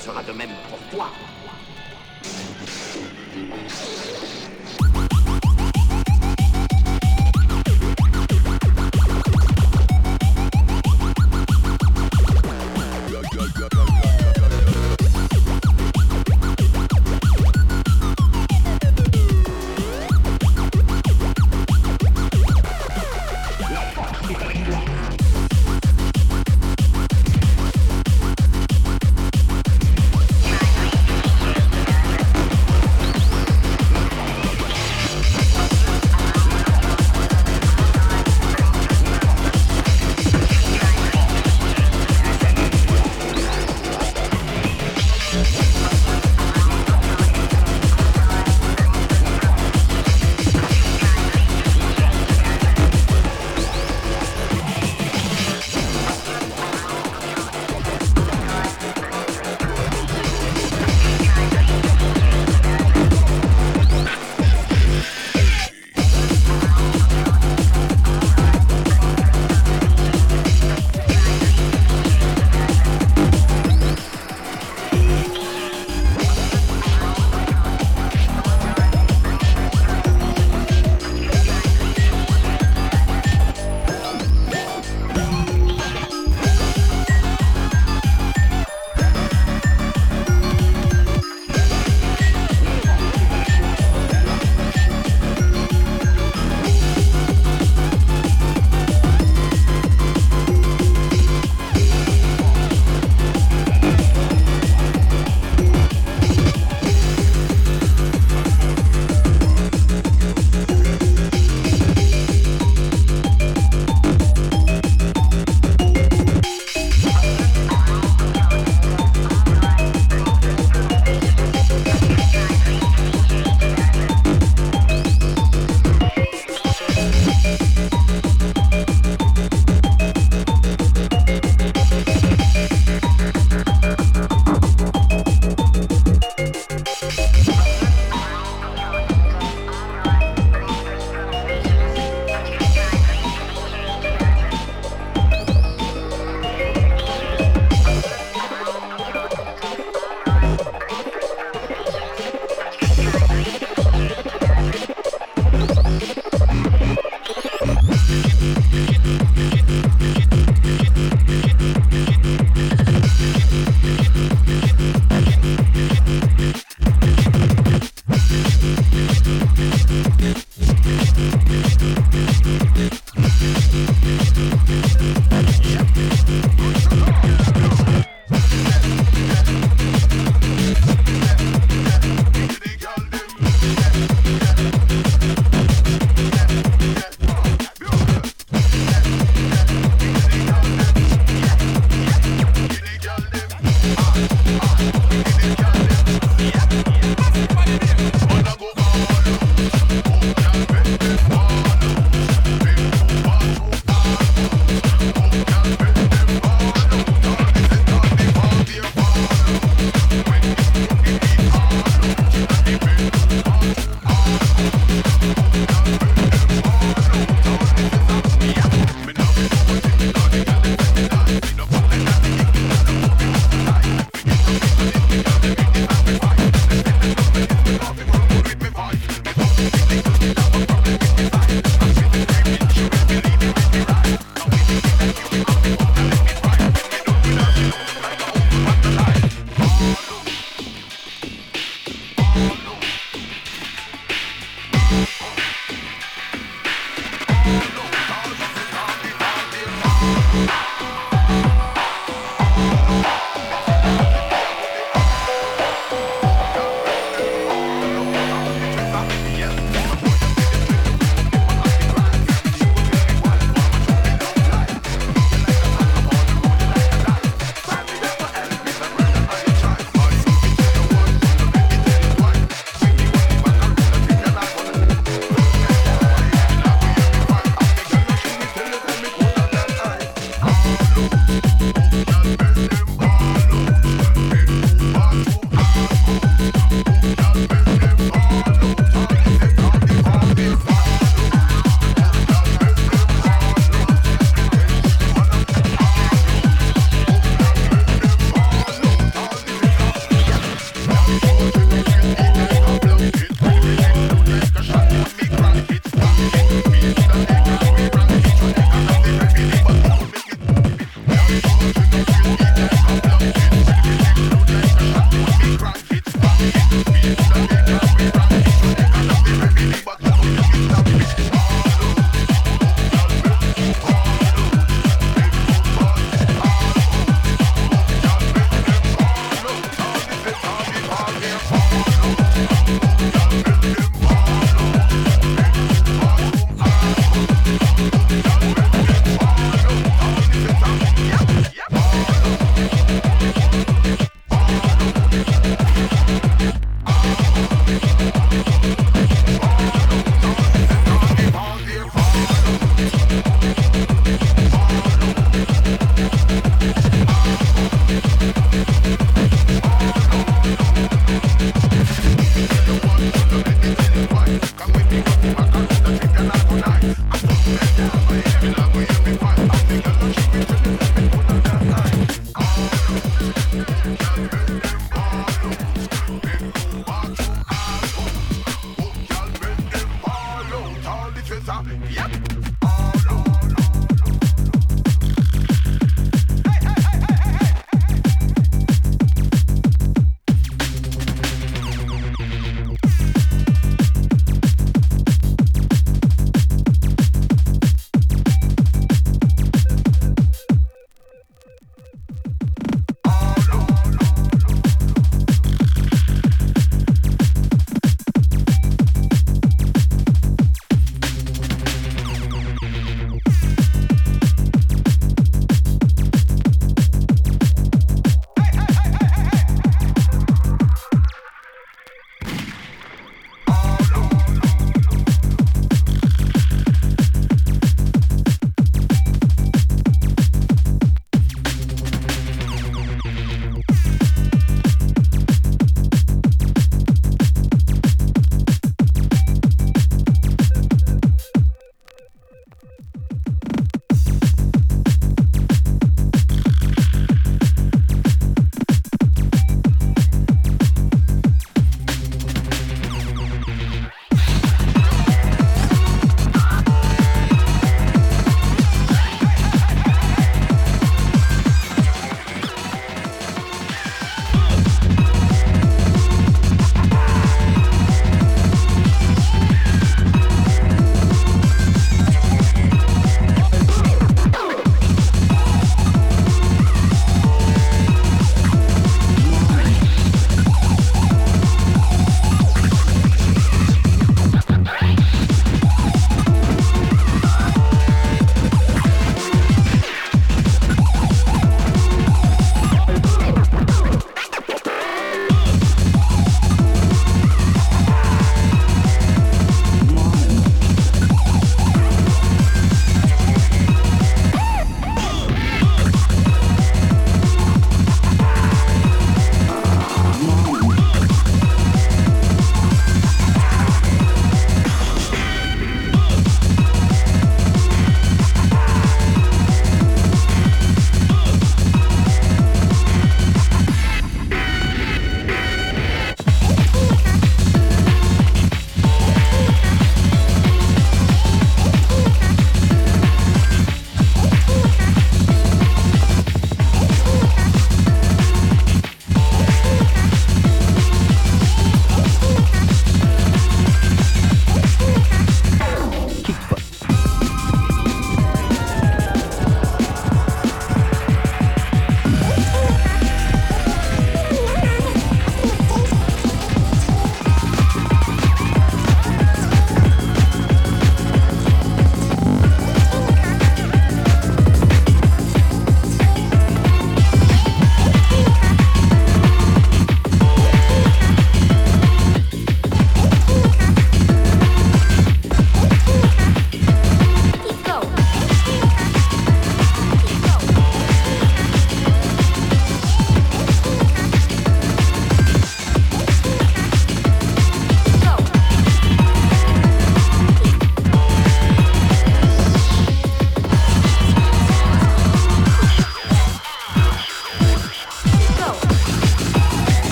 sera de même pour toi.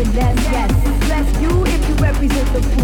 Eliot Ness. Yes, bless you if you represent the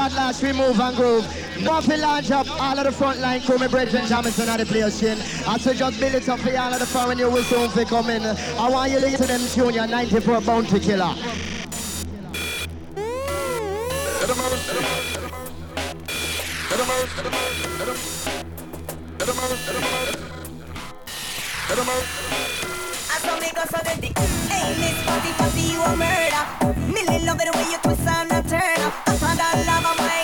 Mr. Tadlash, we move and groove. Muffy launch up all of the front line crew, my brethren Jamison on the place in. I say just build it up for all of the when you will soon be coming. I want you to listen to them tune, your 94 bounty killer. I So me go so dirty. Hey, Miss Fuzzy Fuzzy, you a murder. Me love it the way you twist and turn. I got love on my